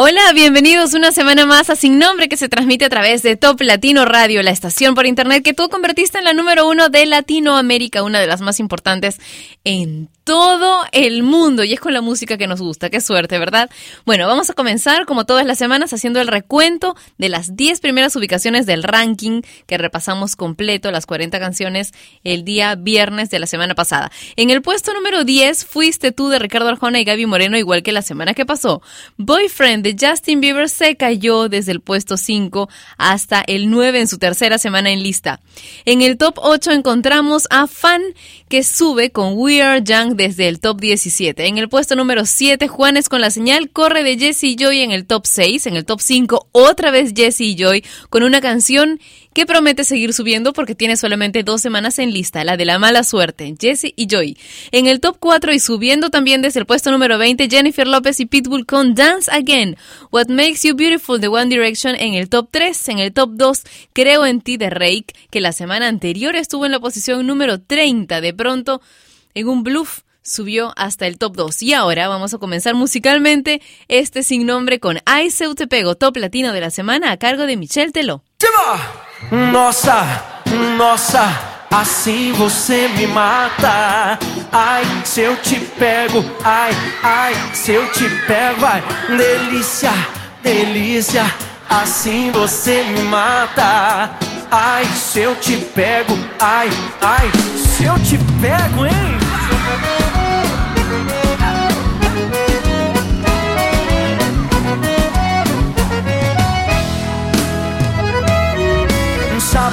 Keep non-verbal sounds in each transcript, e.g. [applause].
Hola, bienvenidos una semana más a Sin Nombre que se transmite a través de Top Latino Radio, la estación por internet que tú convertiste en la número uno de Latinoamérica, una de las más importantes en todo el mundo y es con la música que nos gusta. Qué suerte, ¿verdad? Bueno, vamos a comenzar como todas las semanas haciendo el recuento de las 10 primeras ubicaciones del ranking que repasamos completo, las 40 canciones, el día viernes de la semana pasada. En el puesto número 10 fuiste tú de Ricardo Arjona y Gaby Moreno, igual que la semana que pasó. Boyfriend de Justin Bieber se cayó desde el puesto 5 hasta el 9 en su tercera semana en lista. En el top 8 encontramos a Fan que sube con We Are Young desde el top 17. En el puesto número 7, Juanes con la señal corre de Jesse Joy en el top 6. En el top 5, otra vez Jesse Joy con una canción que promete seguir subiendo porque tiene solamente dos semanas en lista, la de la mala suerte, Jesse y Joy. En el top 4 y subiendo también desde el puesto número 20, Jennifer López y Pitbull con Dance Again. What Makes You Beautiful de One Direction en el top 3. En el top 2, Creo en ti de Rake, que la semana anterior estuvo en la posición número 30. De pronto, en un bluff subió hasta el top 2. Y ahora vamos a comenzar musicalmente este sin nombre con Ai Seu Te Pego, top latino de la semana a cargo de Michelle Teló. Nossa, nossa, assim você me mata. Ai, se eu te pego, ai, ai, se eu te pego, vai, delícia, delícia, assim você me mata. Ai, se eu te pego, ai, ai, se eu te pego, hein?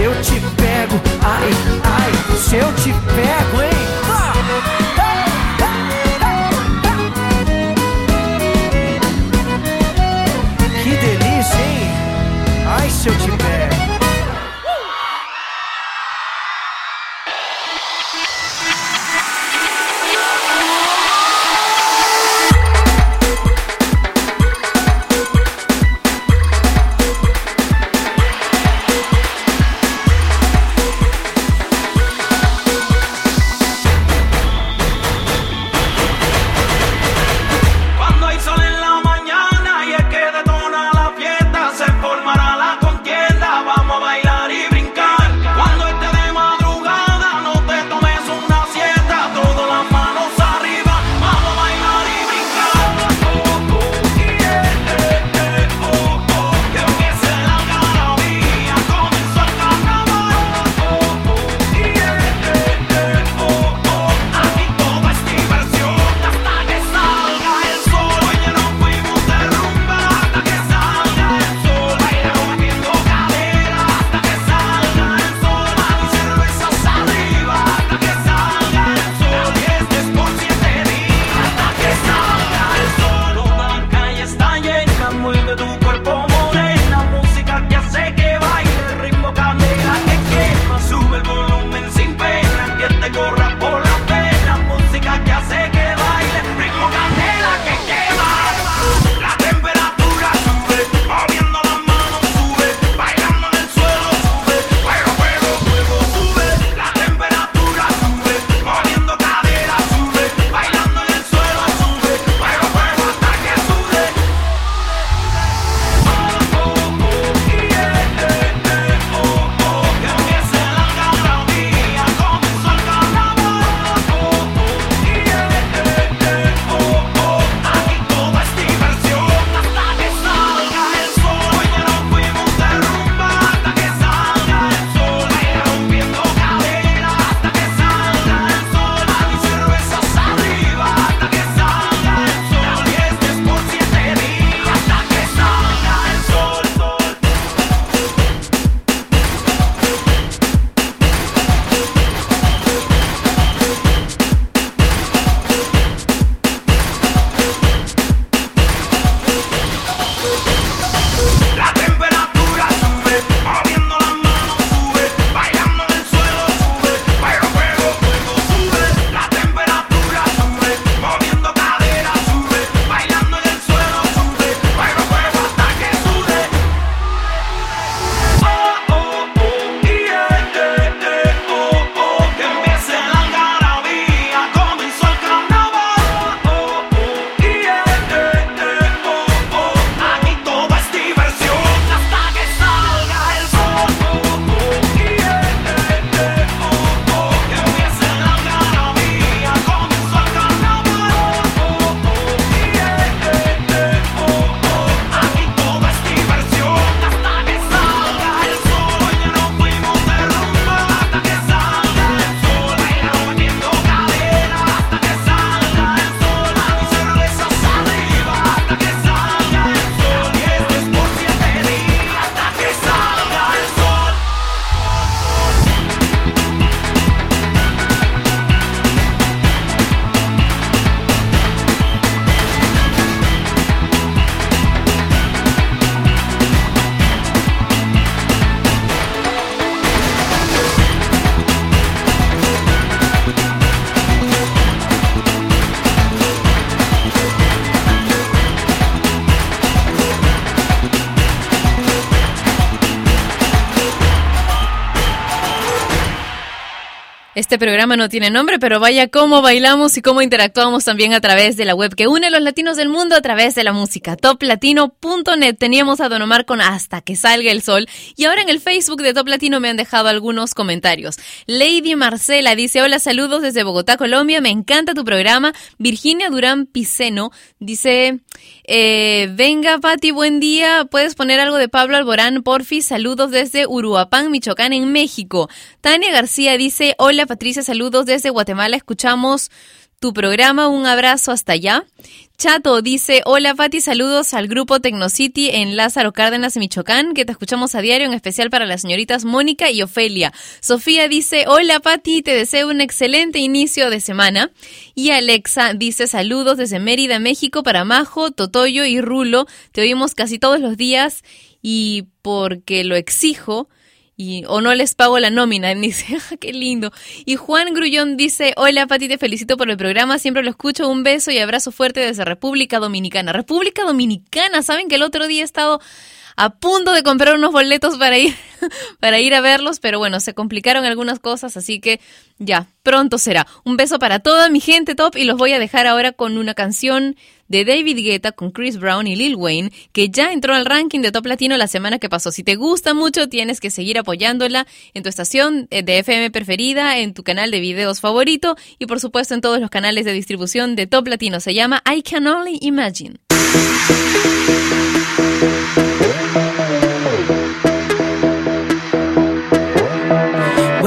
Se eu te pego, ai, ai, se eu te pego, hein? Que delícia, hein? Ai, se eu te pego. Este programa no tiene nombre, pero vaya cómo bailamos y cómo interactuamos también a través de la web que une a los latinos del mundo a través de la música. Toplatino.net. Teníamos a Don Omar con Hasta que salga el sol. Y ahora en el Facebook de Top Latino me han dejado algunos comentarios. Lady Marcela dice: Hola, saludos desde Bogotá, Colombia. Me encanta tu programa. Virginia Durán Piceno dice: eh, Venga, Pati, buen día. ¿Puedes poner algo de Pablo Alborán, porfi? Saludos desde Uruapán, Michoacán, en México. Tania García dice: Hola. Patricia, saludos desde Guatemala. Escuchamos tu programa. Un abrazo hasta allá. Chato dice, hola Pati, saludos al grupo Tecnocity en Lázaro Cárdenas, Michoacán, que te escuchamos a diario, en especial para las señoritas Mónica y Ofelia. Sofía dice, hola Pati, te deseo un excelente inicio de semana. Y Alexa dice, saludos desde Mérida, México, para Majo, Totoyo y Rulo. Te oímos casi todos los días y porque lo exijo, o no les pago la nómina. [laughs] dice, ah, qué lindo. Y Juan Grullón dice, hola Pati, te felicito por el programa, siempre lo escucho, un beso y abrazo fuerte desde República Dominicana. República Dominicana, ¿saben que el otro día he estado a punto de comprar unos boletos para ir, [laughs] para ir a verlos, pero bueno, se complicaron algunas cosas, así que ya, pronto será. Un beso para toda mi gente top y los voy a dejar ahora con una canción de David Guetta con Chris Brown y Lil Wayne, que ya entró al ranking de Top Latino la semana que pasó. Si te gusta mucho, tienes que seguir apoyándola en tu estación eh, de FM preferida, en tu canal de videos favorito y por supuesto en todos los canales de distribución de Top Latino. Se llama I Can Only Imagine.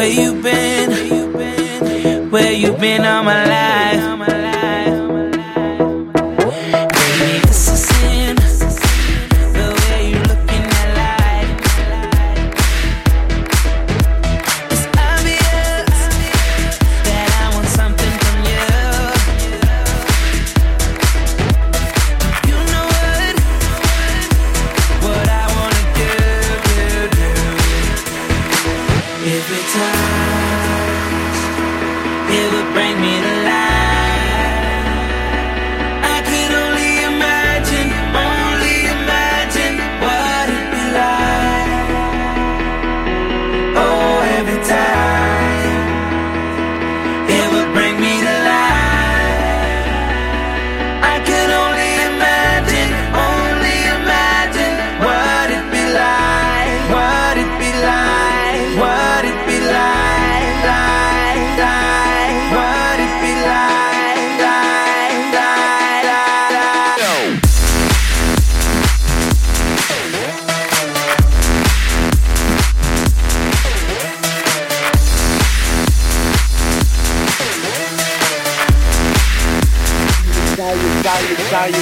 Where you been? Where you been all my life?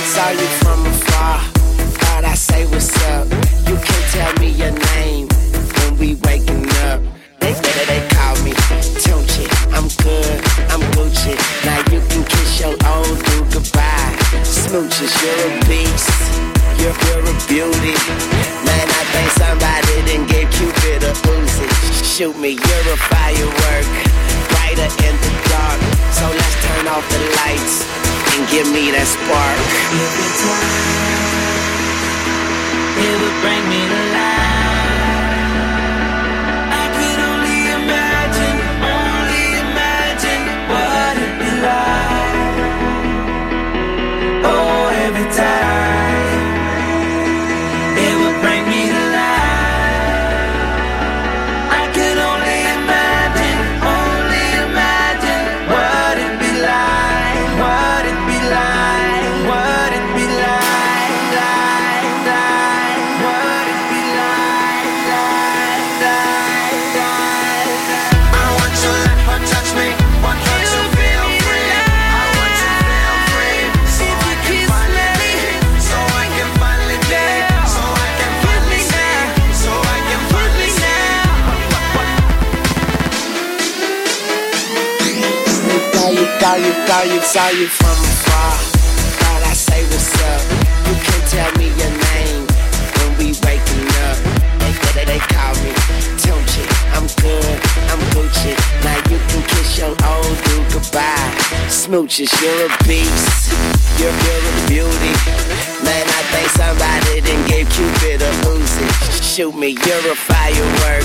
inside you. Smooches, you're a beast. You're, you're a beauty. Man, I think somebody didn't give Cupid a Uzi shoot me. You're a firework,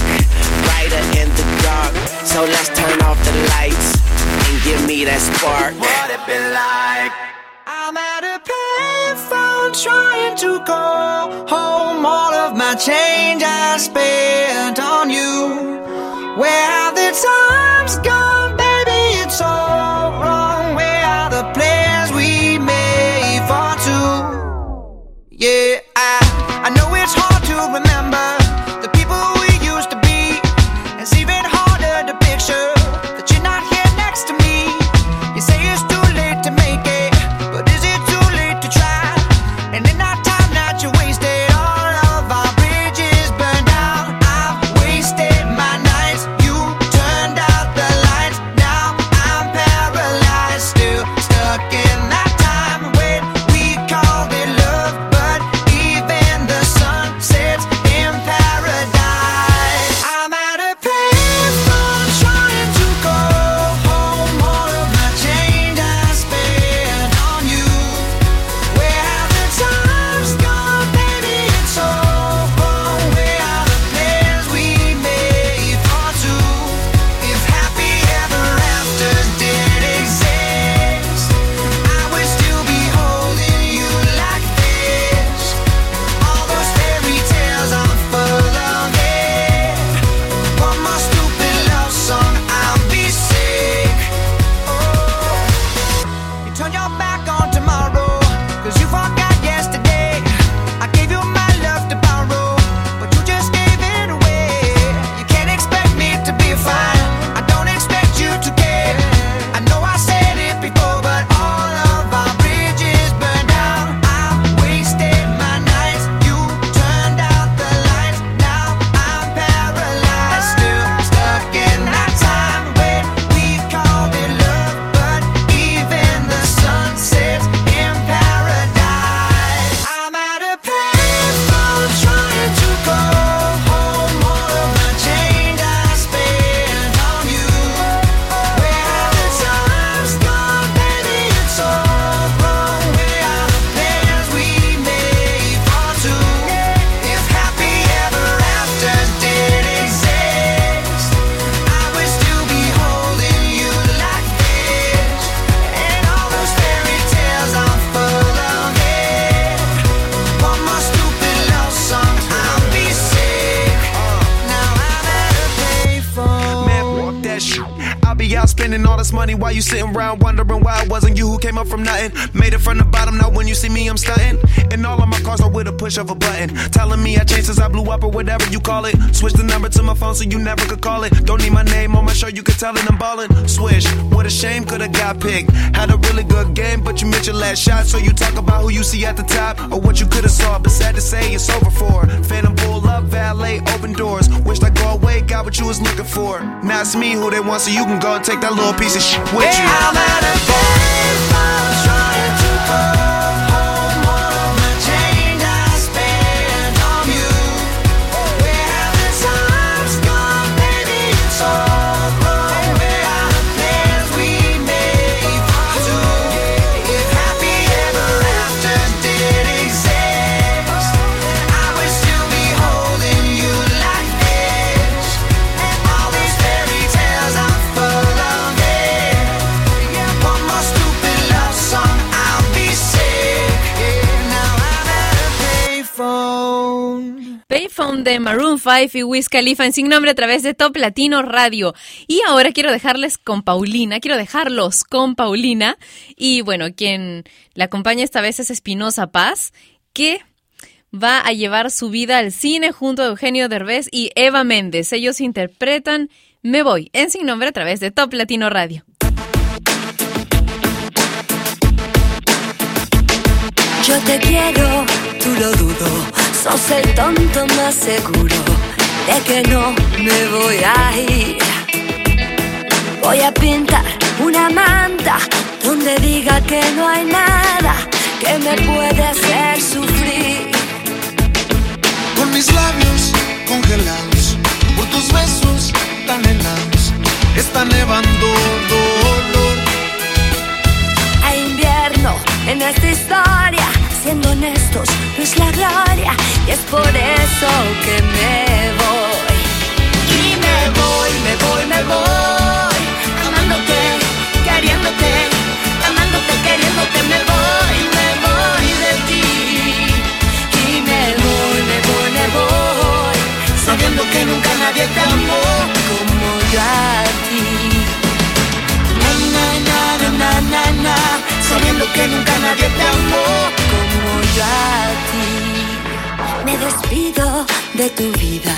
brighter in the dark. So let's turn off the lights and give me that spark. What it been like? I'm at a payphone trying to call home. All of my change I spent on you. Where have the times gone, call it. Switch the number to my phone so you never could call it. Don't need my name on my show, you could tell it I'm ballin'. Swish, what a shame, could've got picked. Had a really good game, but you missed your last shot. So you talk about who you see at the top or what you could've saw. But sad to say, it's over for. Phantom pull up, valet, open doors. Wished I go away, got what you was looking for. Now it's me who they want, so you can go and take that little piece of shit with you. I'm De Maroon 5 y Wiz Khalifa en Sin Nombre a través de Top Latino Radio. Y ahora quiero dejarles con Paulina, quiero dejarlos con Paulina. Y bueno, quien la acompaña esta vez es Espinosa Paz, que va a llevar su vida al cine junto a Eugenio Derbez y Eva Méndez. Ellos interpretan Me Voy en Sin Nombre a través de Top Latino Radio. Yo te quiero, tú lo dudo. Sos el tonto más seguro de que no me voy a ir. Voy a pintar una manta donde diga que no hay nada que me puede hacer sufrir. Con mis labios congelados, por tus besos tan helados, está nevando dolor. Hay invierno en esta historia, siendo honestos, no es la gloria y es por eso que me voy. Y me voy, me voy, me voy, amándote, queriéndote, amándote, queriéndote, me voy, me voy de ti. Y me voy, me voy, me voy, sabiendo que nunca nadie te amó como yo a ti. Na, na, na, na, na, na, sabiendo que nunca nadie te amó como yo a ti. Me despido de tu vida,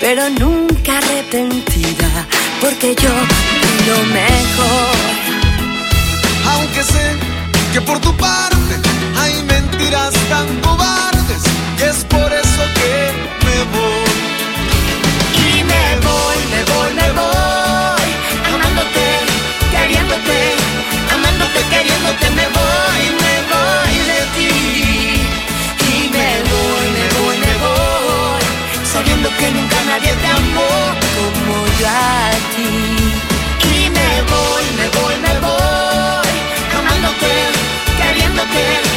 pero nunca arrepentida, porque yo di lo mejor. Aunque sé que por tu parte hay mentiras tan cobardes, y es por eso que me voy. Y me voy, me voy, me voy, queriéndote, me voy, me voy de ti. Y me voy, me voy, me voy, sabiendo que nunca nadie te amó como yo a ti. Y me voy, me voy, me voy, amándote, queriéndote,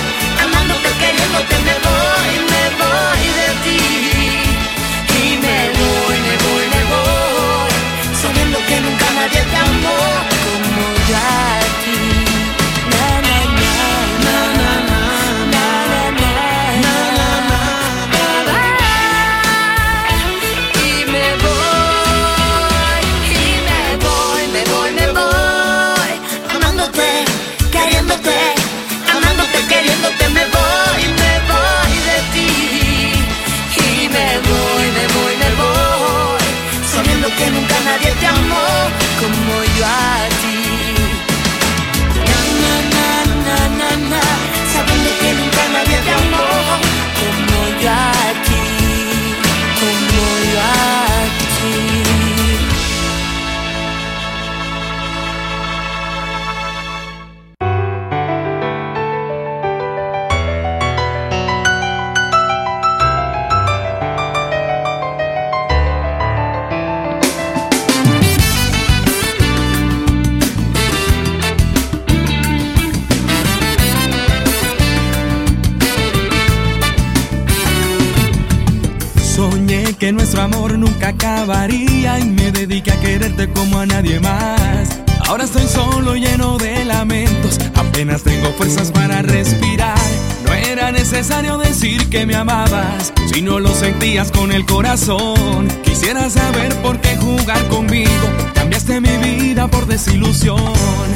Que nuestro amor nunca acabaría y me dediqué a quererte como a nadie más. Ahora estoy solo lleno de lamentos, apenas tengo fuerzas para respirar. No era necesario decir que me amabas, si no lo sentías con el corazón. Quisiera saber por qué jugar conmigo, cambiaste mi vida por desilusión.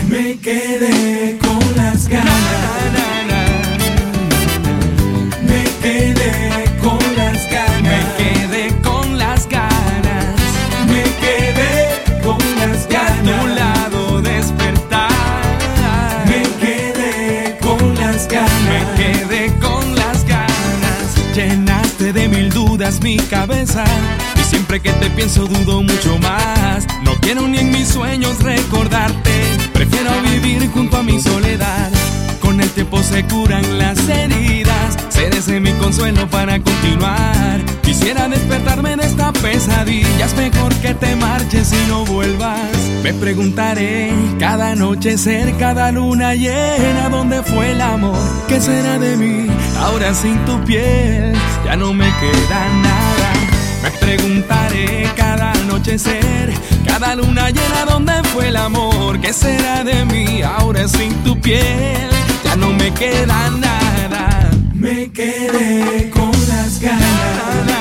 Me quedé con las ganas. Me quedé mi cabeza. Y siempre que te pienso dudo mucho más. No quiero ni en mis sueños recordarte. Prefiero vivir junto a mi soledad. Con el tiempo se curan las heridas. Serás mi consuelo para continuar. Quisiera despertarme de esta pesadilla. Es mejor que te marches y no vuelvas. Me preguntaré cada noche ser cada luna llena. ¿Dónde fue el amor? ¿Qué será de mí? Ahora sin tu piel ya no me queda nada. Me preguntaré cada anochecer, cada luna llena, ¿dónde fue el amor? ¿Qué será de mí ahora sin tu piel? No me queda nada. Me quedé con las ganas.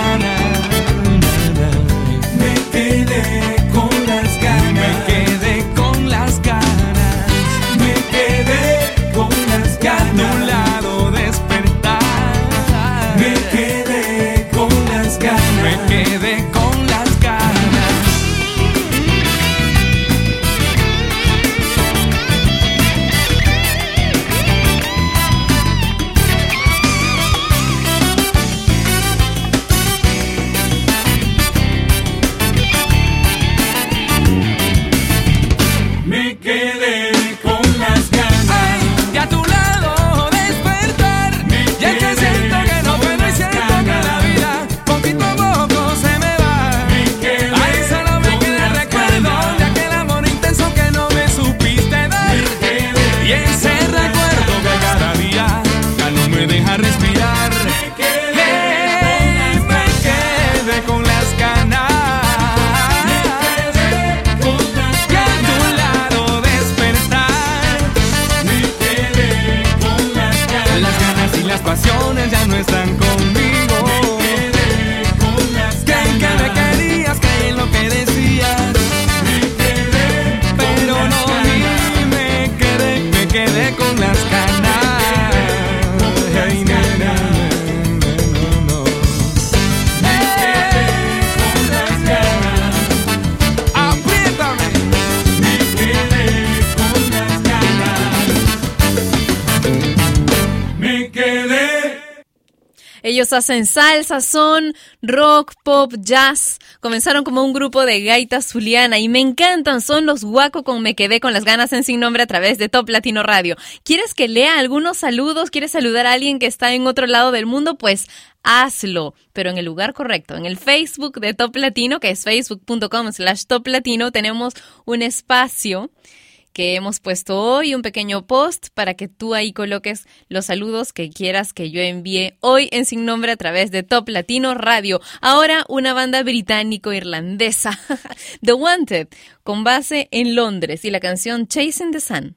Ellos hacen salsa, son rock, pop, jazz. Comenzaron como un grupo de gaitas zuliana y me encantan. Son los guaco con Me Quedé con las ganas en Sin Nombre a través de Top Latino Radio. ¿Quieres que lea algunos saludos? ¿Quieres saludar a alguien que está en otro lado del mundo? Pues hazlo, pero en el lugar correcto. En el Facebook de Top Latino, que es facebook.com slash Top Latino, tenemos un espacio que hemos puesto hoy, un pequeño post para que tú ahí coloques los saludos que quieras que yo envíe hoy en Sin Nombre a través de Top Latino Radio. Ahora una banda británico-irlandesa, [laughs] The Wanted, con base en Londres y la canción Chasing the Sun.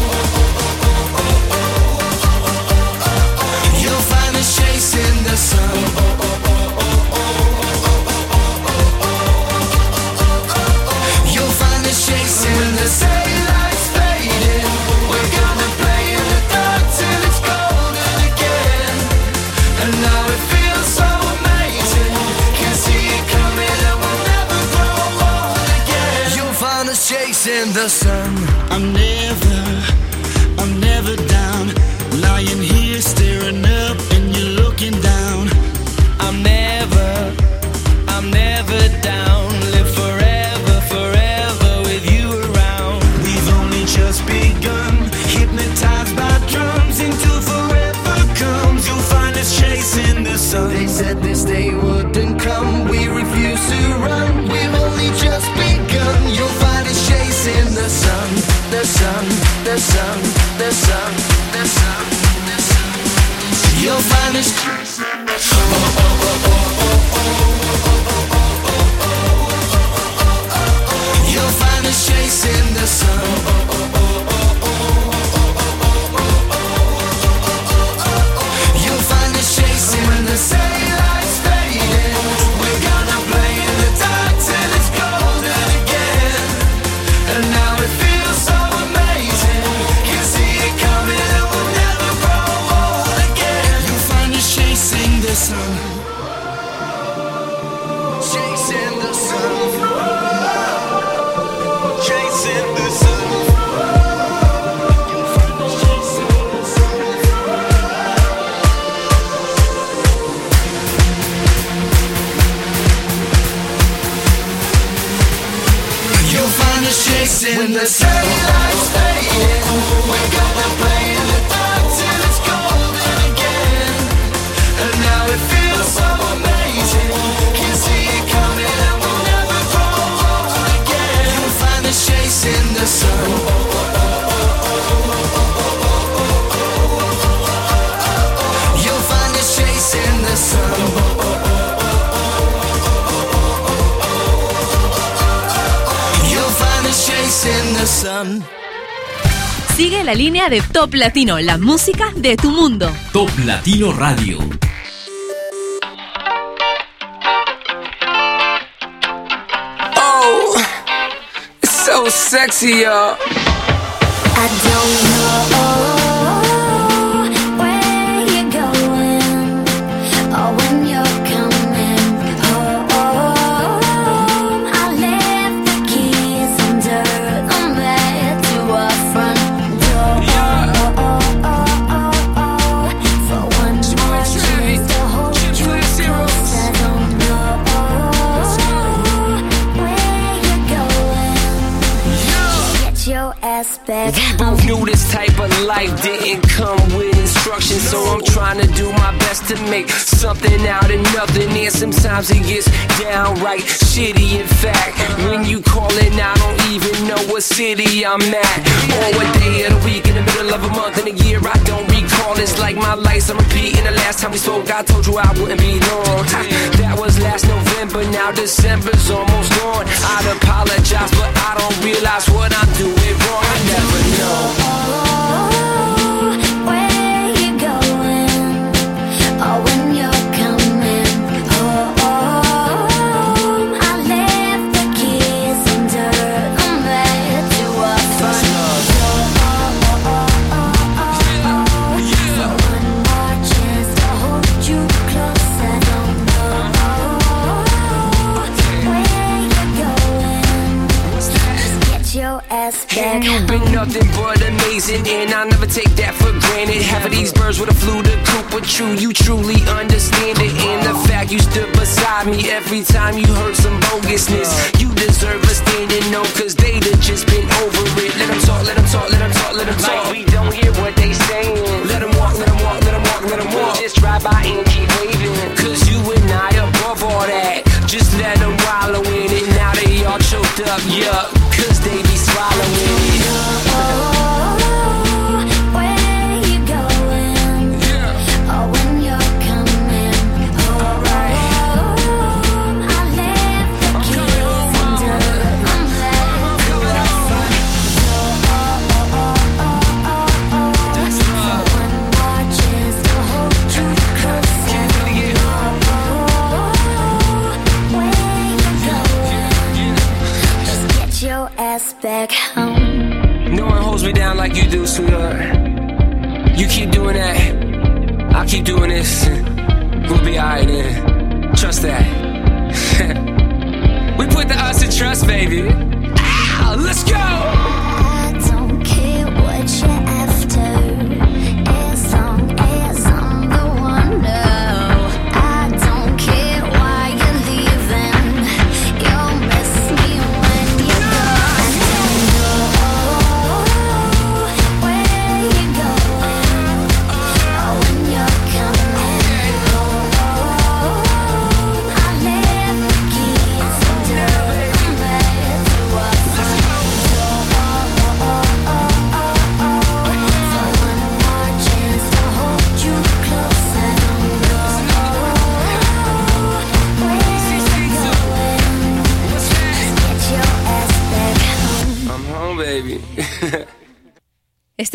us chasing the sun. this Top Latino, la música de tu mundo. Top Latino Radio. Oh, it's so sexy, y'all. I don't know sometimes it gets downright shitty. In fact, when you call callin', I don't even know what city I'm at, or what day of the week, in the middle of a month, in a year. I don't recall. It's like my life's a repeat. And the last time we spoke, I told you I wouldn't be long. Ha, That was last November. Now December's almost gone. Every time you heard some bogusness. You deserve a standing no, cause they'd just been over it. Let them talk, let them talk, let them talk, let them talk. Like we don't hear what they saying. Let them walk, let them walk, let them walk, let them walk. Just drive by and keep waving. Cause you and I above all that. Just let them wallow in it. Now they all choked up, yeah.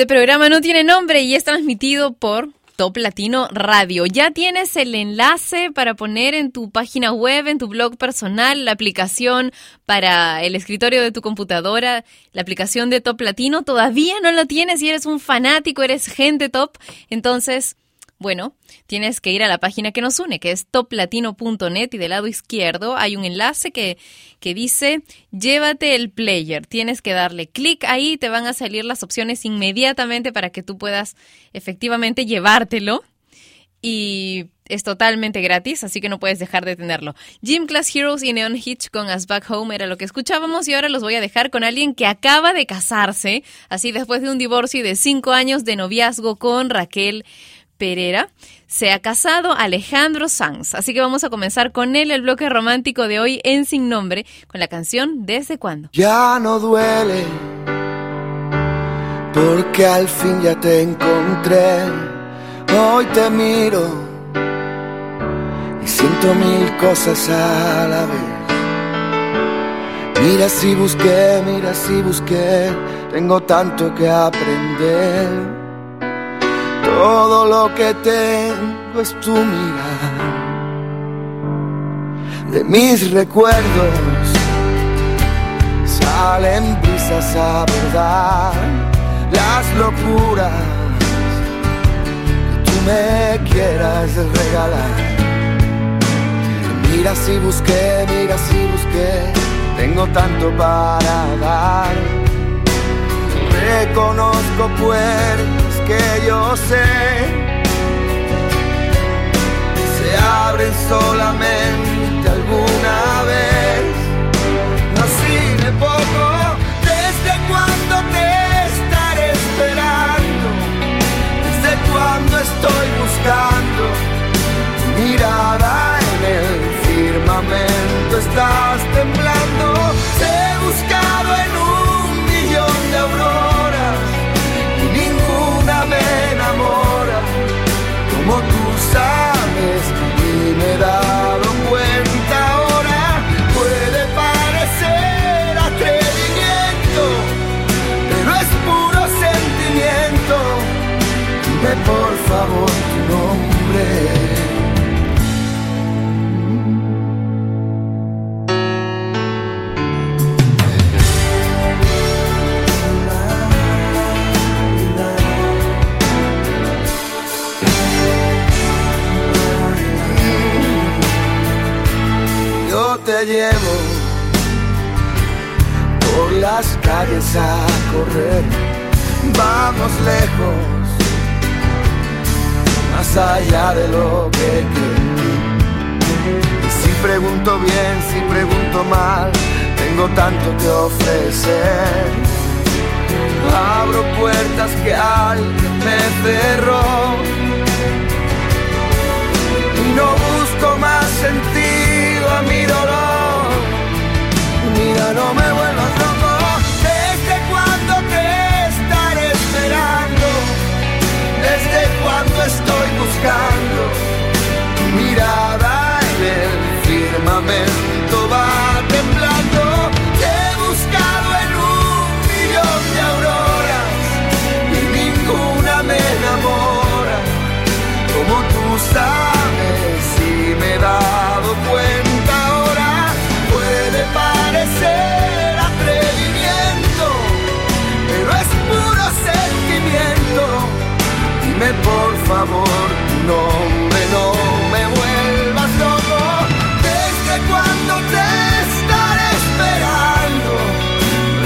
Este programa no tiene nombre y es transmitido por Top Latino Radio. Ya tienes el enlace para poner en tu página web, en tu blog personal, la aplicación para el escritorio de tu computadora, la aplicación de Top Latino. Todavía no la tienes y eres un fanático, eres gente top. Entonces, bueno, tienes que ir a la página que nos une, que es toplatino.net y del lado izquierdo hay un enlace que, que dice llévate el player. Tienes que darle clic ahí, te van a salir las opciones inmediatamente para que tú puedas efectivamente llevártelo. Y es totalmente gratis, así que no puedes dejar de tenerlo. Gym Class Heroes y Neon Hitch con Us Back Home era lo que escuchábamos y ahora los voy a dejar con alguien que acaba de casarse, así después de un divorcio y de cinco años de noviazgo con Raquel Pereira, se ha casado Alejandro Sanz. Así que vamos a comenzar con él el bloque romántico de hoy en Sin Nombre, con la canción ¿Desde cuándo? Ya no duele, porque al fin ya te encontré. Hoy te miro y siento mil cosas a la vez. Mira si busqué, mira si busqué, tengo tanto que aprender. Todo lo que tengo es tu mirar. De mis recuerdos salen brisas a verdad, las locuras que tú me quieras regalar. Mira si busqué, mira si busqué, tengo tanto para dar. Reconozco puertas que yo sé se abren solamente alguna vez. Así de poco, desde cuando te estaré esperando, desde cuando estoy buscando mirada en el firmamento está. Llevo por las calles a correr. Vamos lejos, más allá de lo que creo. Y si pregunto bien, si pregunto mal, tengo tanto que ofrecer. Abro puertas que alguien me cerró. Y no busco más sentido a mi dolor. No me vuelvas loco. ¿Desde cuándo te estaré esperando? ¿Desde cuándo estoy buscando? Mirada en el firmamento favor tu nombre no me vuelvas loco desde cuándo te estaré esperando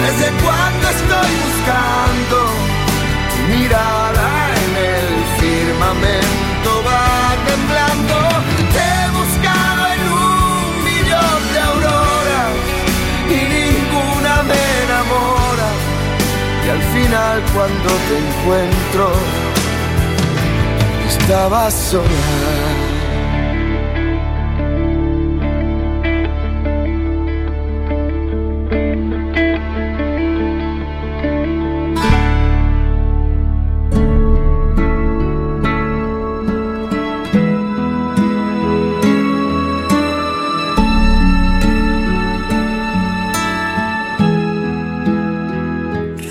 desde cuándo estoy buscando tu mirada en el firmamento va temblando. Te he buscado en un millón de auroras y ninguna me enamora. Y al final cuando te encuentro, estabas sola.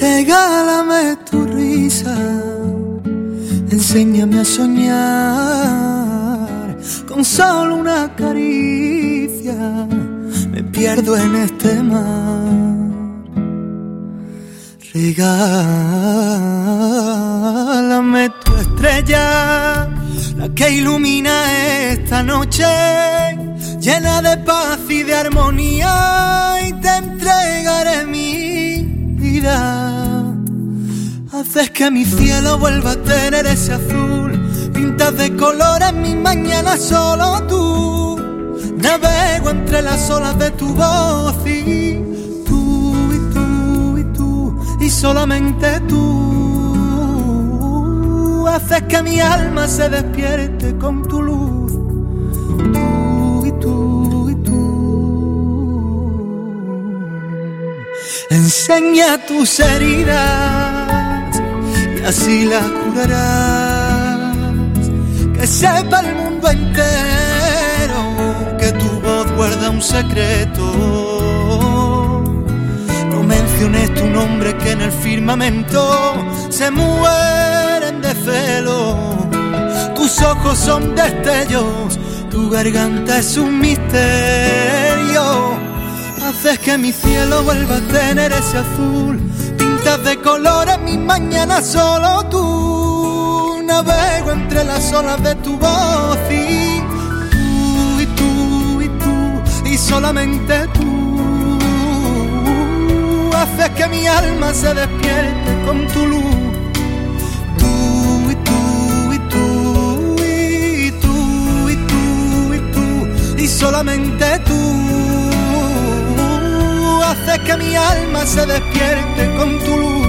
Regálame tu risa, enséñame con solo una caricia. Me pierdo en este mar. Regálame tu estrella, la que ilumina esta noche, llena de paz y de armonía, y te entregaré mi vida. Haces que mi cielo vuelva a tener ese azul, pintas de colores mi mañana solo tú. Navego entre las olas de tu voz y tú y tú y tú y solamente tú. Haces que mi alma se despierte con tu luz. Tú y tú y tú. Enseña tus heridas y así las curarás. Sepa el mundo entero que tu voz guarda un secreto. No menciones tu nombre que en el firmamento se mueren de celo. Tus ojos son destellos, tu garganta es un misterio. Haces que mi cielo vuelva a tener ese azul. Pintas de colores mi mañana solo tú. Navego entre las olas de tu voz y tú y tú y tú y solamente tú. Haces que mi alma se despierte con tu luz. Tú y tú y tú y tú y tú y tú y solamente tú haces que mi alma se despierte con tu luz.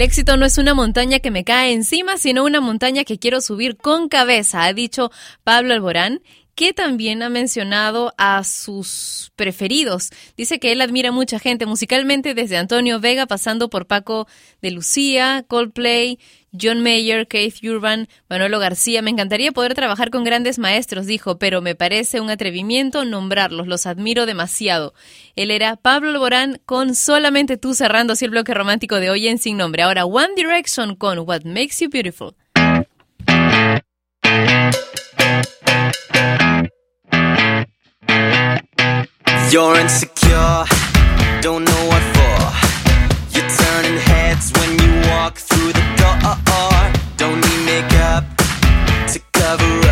El éxito no es una montaña que me cae encima, sino una montaña que quiero subir con cabeza, ha dicho Pablo Alborán que también ha mencionado a sus preferidos. Dice que él admira mucha gente musicalmente, desde Antonio Vega, pasando por Paco de Lucía, Coldplay, John Mayer, Keith Urban, Manolo García. Me encantaría poder trabajar con grandes maestros, dijo, pero me parece un atrevimiento nombrarlos, los admiro demasiado. Él era Pablo Alborán con Solamente tú cerrando así el bloque romántico de hoy en Sin Nombre. Ahora One Direction con What Makes You Beautiful. You're insecure, don't know what for. You're turning heads when you walk Don't need makeup to cover up.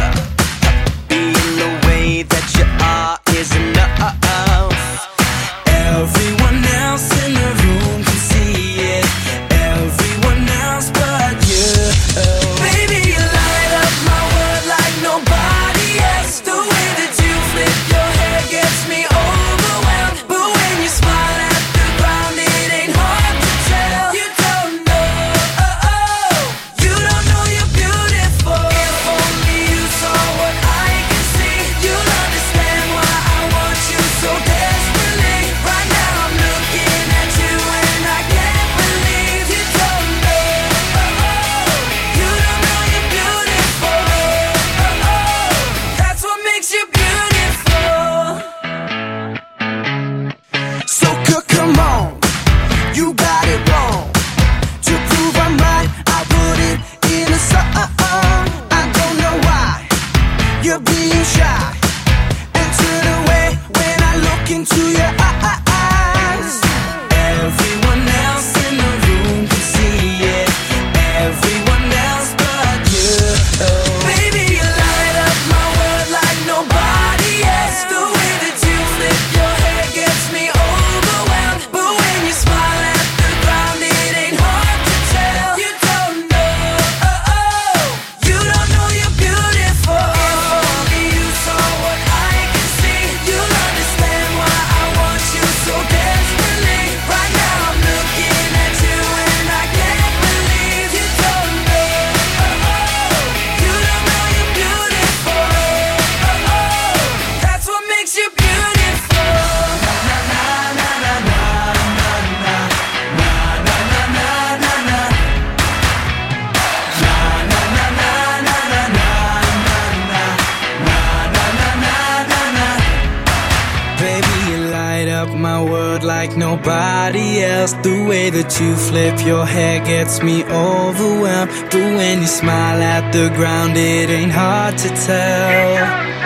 good like nobody else. The way that you flip your hair gets me overwhelmed. But when you smile at the ground, it ain't hard to tell.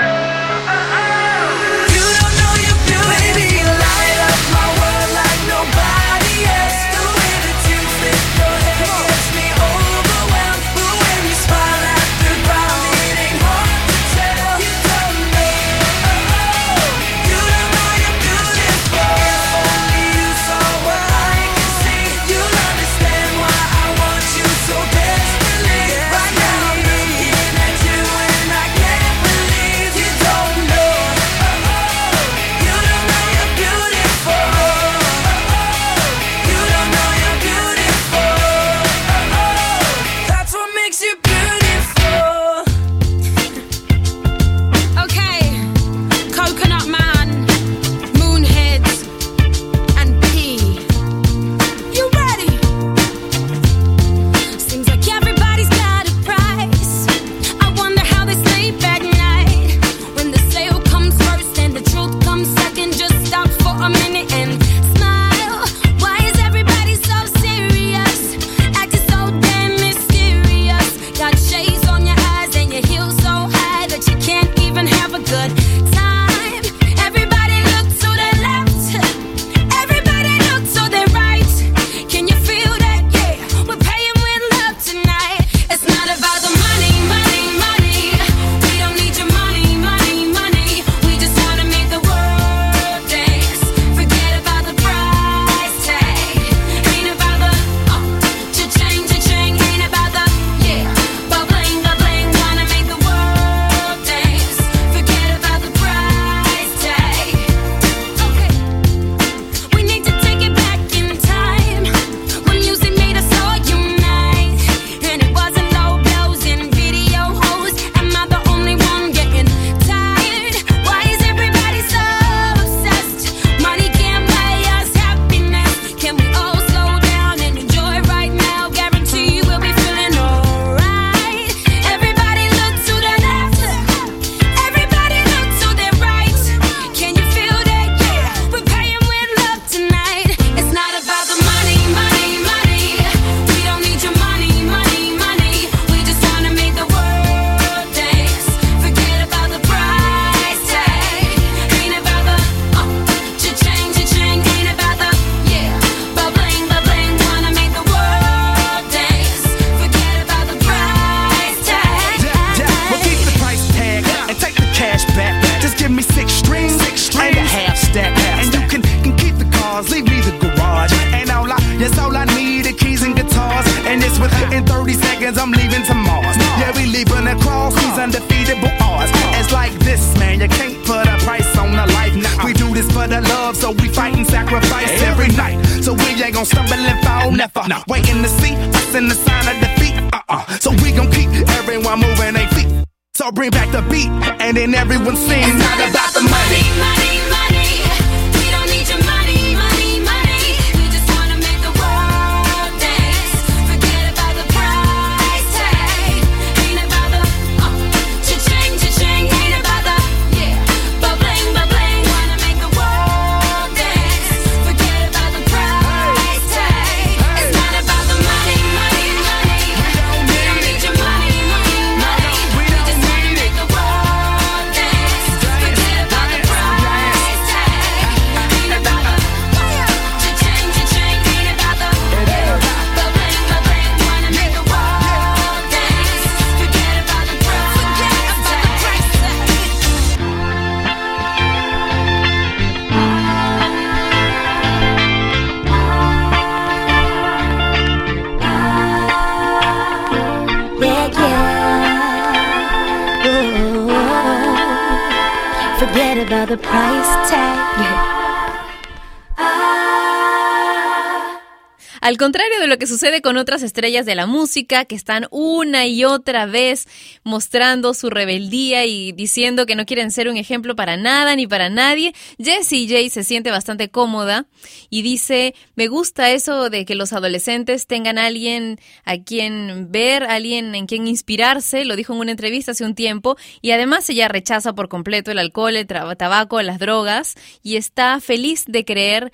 Al contrario de lo que sucede con otras estrellas de la música que están una y otra vez mostrando su rebeldía y diciendo que no quieren ser un ejemplo para nada ni para nadie, Jessie J se siente bastante cómoda y dice, me gusta eso de que los adolescentes tengan alguien a quien ver, alguien en quien inspirarse, lo dijo en una entrevista hace un tiempo, y además ella rechaza por completo el alcohol, el tabaco, las drogas y está feliz de creer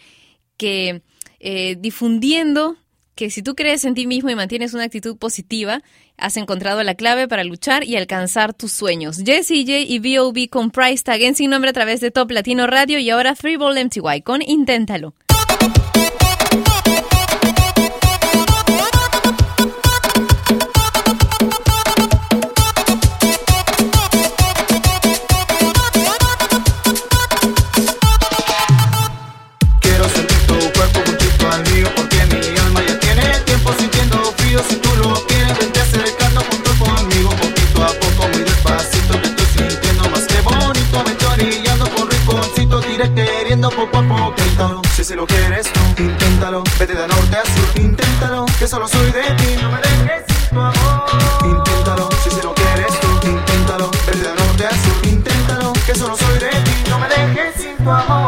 que eh, difundiendo que si tú crees en ti mismo y mantienes una actitud positiva, has encontrado la clave para luchar y alcanzar tus sueños. Jessie J y B.O.B. con Price Tag en sin nombre a través de Top Latino Radio y ahora Three Ball MTY con Inténtalo. Poco a poco. Inténtalo, si si lo quieres tú, inténtalo. Vete de norte a sur, inténtalo. Que solo soy de ti, no me dejes sin tu amor. Inténtalo, si si lo quieres tú, inténtalo. Vete de norte a sur, inténtalo. Que solo soy de ti, no me dejes sin tu amor.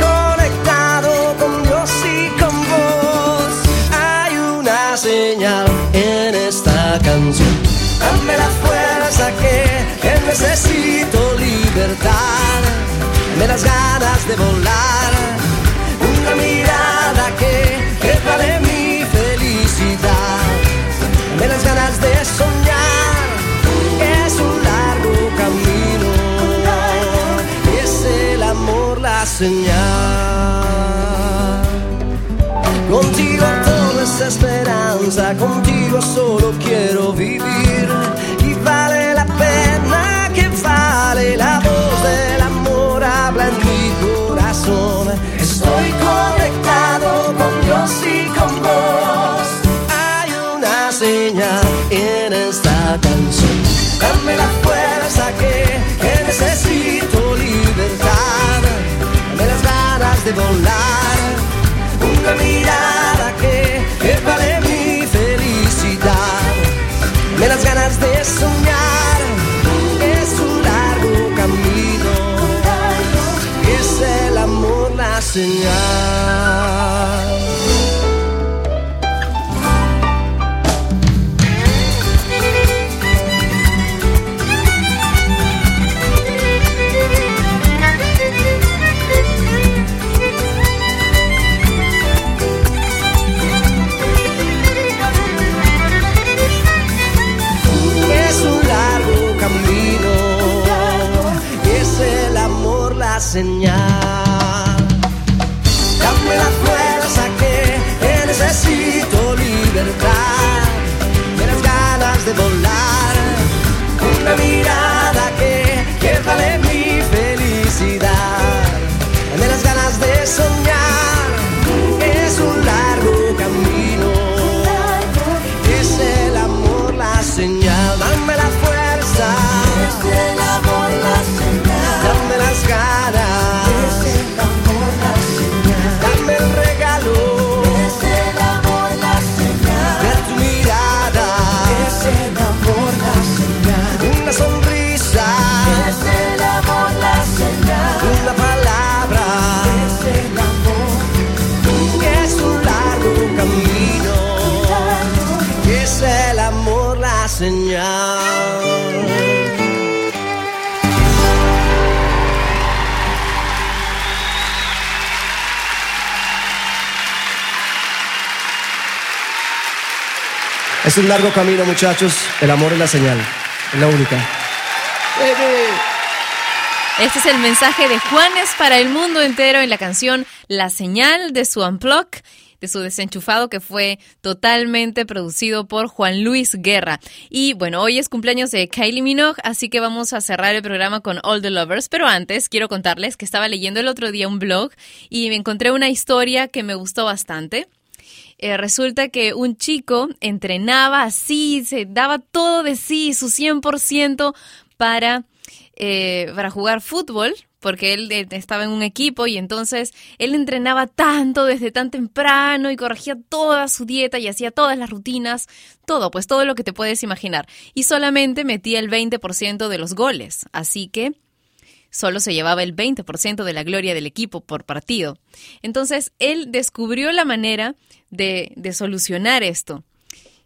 fuerza que, necesito libertad. Dame las ganas de volar. Una mirada que, vale mi felicidad. Dame las ganas de soñar. Es un largo camino. Es el amor la señal. Contigo todo es esperanza, contigo solo quiero vivir. De volar. Una mirada que, que vale mi felicidad. Me las ganas de soñar. Es un largo camino. Es el amor la señal. La Es un largo camino, muchachos. El amor es la señal. Es la única. Este es el mensaje de Juanes para el mundo entero en la canción La Señal de su Unplug, de su desenchufado que fue totalmente producido por Juan Luis Guerra. Y bueno, hoy es cumpleaños de Kylie Minogue, así que vamos a cerrar el programa con All the Lovers. Pero antes quiero contarles que estaba leyendo el otro día un blog y me encontré una historia que me gustó bastante. Eh, resulta que un chico entrenaba así, se daba todo de sí, su 100% para, eh, para jugar fútbol, porque él eh, estaba en un equipo y entonces él entrenaba tanto desde tan temprano y corregía toda su dieta y hacía todas las rutinas, todo, pues todo lo que te puedes imaginar. Y solamente metía el 20% de los goles, así que solo se llevaba el 20% de la gloria del equipo por partido. Entonces, él descubrió la manera de, solucionar esto.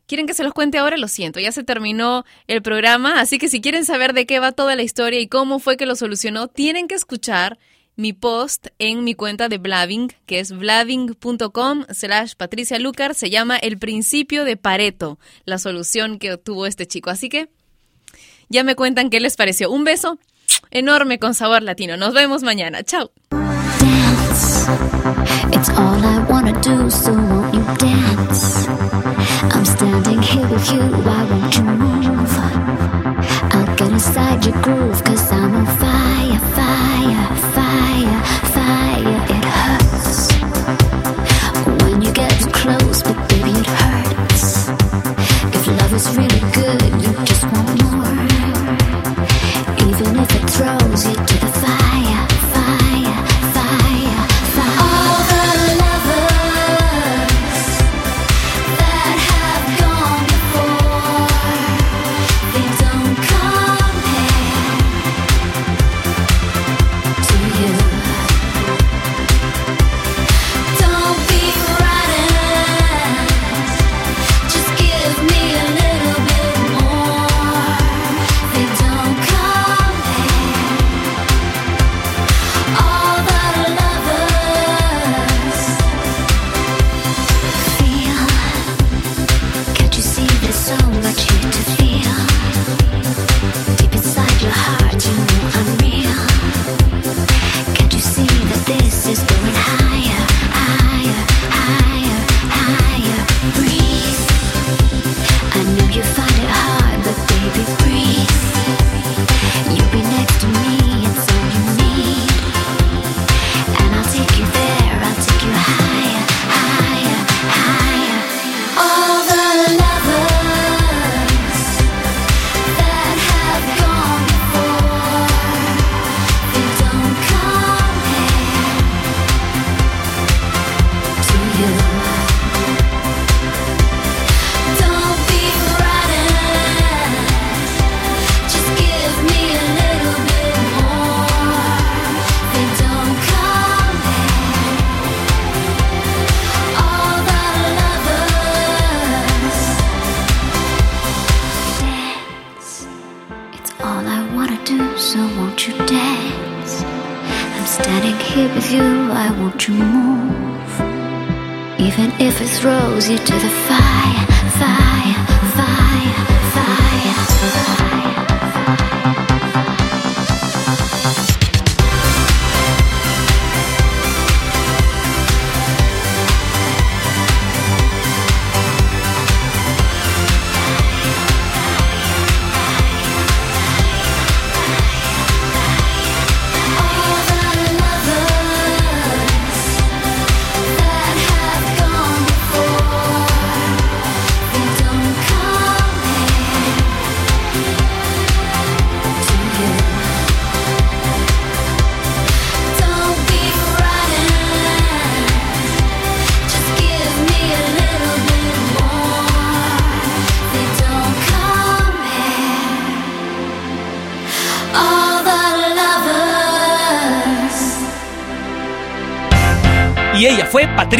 ¿Quieren que se los cuente ahora? Lo siento, ya se terminó el programa, así que si quieren saber de qué va toda la historia y cómo fue que lo solucionó, tienen que escuchar mi post en mi cuenta de Blaving, que es blaving.com slash Patricia Lucar. Se llama El principio de Pareto, la solución que obtuvo este chico. Así que ya me cuentan qué les pareció. Un beso enorme con sabor latino. Nos vemos mañana. Chao. It's all I wanna do, so won't you dance? I'm standing here with you, why won't you move? I'll get inside your groove, cause I'm on fire, fire, fire,